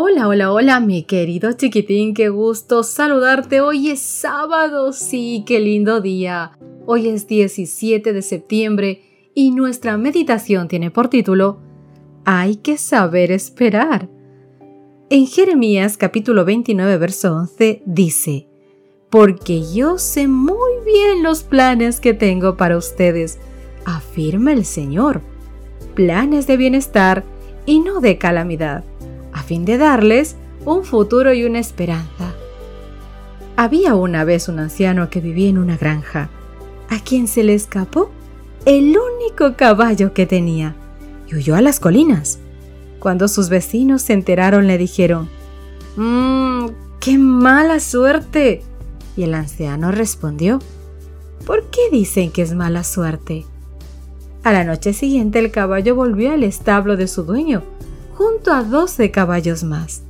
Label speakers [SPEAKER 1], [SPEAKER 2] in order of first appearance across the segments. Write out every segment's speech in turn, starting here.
[SPEAKER 1] Hola, hola, hola, mi querido chiquitín, qué gusto saludarte. Hoy es sábado, sí, qué lindo día. Hoy es 17 de septiembre y nuestra meditación tiene por título Hay que saber esperar. En Jeremías capítulo 29, verso 11 dice, Porque yo sé muy bien los planes que tengo para ustedes, afirma el Señor, planes de bienestar y no de calamidad fin de darles un futuro y una esperanza. Había una vez un anciano que vivía en una granja, a quien se le escapó el único caballo que tenía y huyó a las colinas. Cuando sus vecinos se enteraron le dijeron, ¡Mmm, qué mala suerte! Y el anciano respondió, ¿por qué dicen que es mala suerte? A la noche siguiente el caballo volvió al establo de su dueño junto a doce caballos más.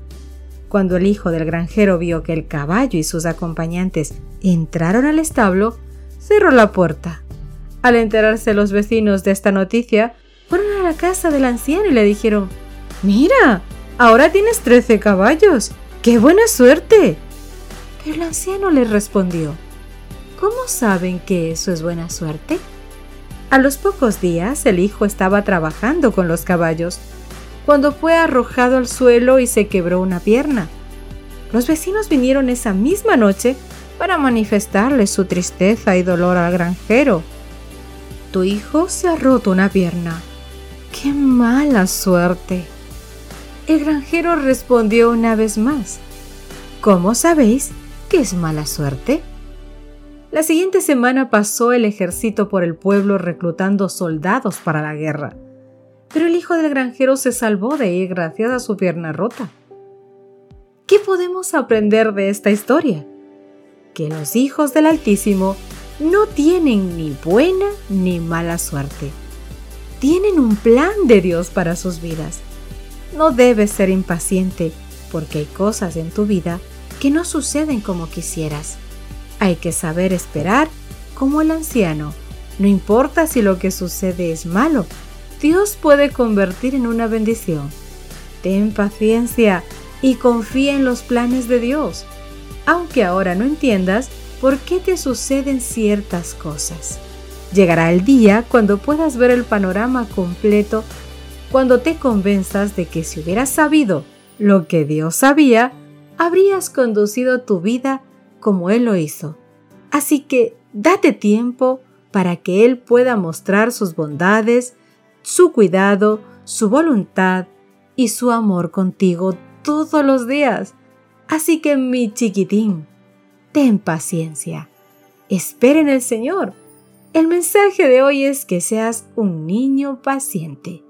[SPEAKER 1] Cuando el hijo del granjero vio que el caballo y sus acompañantes entraron al establo, cerró la puerta. Al enterarse los vecinos de esta noticia, fueron a la casa del anciano y le dijeron, Mira, ahora tienes trece caballos. ¡Qué buena suerte! Pero el anciano les respondió, ¿Cómo saben que eso es buena suerte? A los pocos días el hijo estaba trabajando con los caballos cuando fue arrojado al suelo y se quebró una pierna. Los vecinos vinieron esa misma noche para manifestarle su tristeza y dolor al granjero. Tu hijo se ha roto una pierna. ¡Qué mala suerte! El granjero respondió una vez más. ¿Cómo sabéis que es mala suerte? La siguiente semana pasó el ejército por el pueblo reclutando soldados para la guerra pero el hijo del granjero se salvó de ir gracias a su pierna rota. ¿Qué podemos aprender de esta historia? Que los hijos del Altísimo no tienen ni buena ni mala suerte. Tienen un plan de Dios para sus vidas. No debes ser impaciente porque hay cosas en tu vida que no suceden como quisieras. Hay que saber esperar como el anciano. No importa si lo que sucede es malo, Dios puede convertir en una bendición. Ten paciencia y confía en los planes de Dios, aunque ahora no entiendas por qué te suceden ciertas cosas. Llegará el día cuando puedas ver el panorama completo, cuando te convenzas de que si hubieras sabido lo que Dios sabía, habrías conducido tu vida como Él lo hizo. Así que date tiempo para que Él pueda mostrar sus bondades, su cuidado, su voluntad y su amor contigo todos los días. Así que mi chiquitín, ten paciencia. Espera en el Señor. El mensaje de hoy es que seas un niño paciente.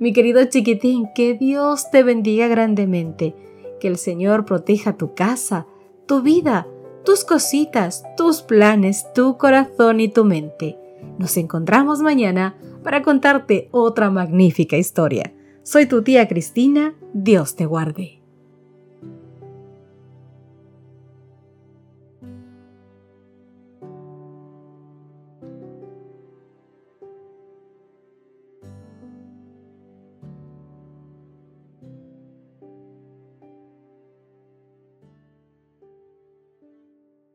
[SPEAKER 1] Mi querido chiquitín, que Dios te bendiga grandemente, que el Señor proteja tu casa, tu vida, tus cositas, tus planes, tu corazón y tu mente. Nos encontramos mañana para contarte otra magnífica historia. Soy tu tía Cristina, Dios te guarde.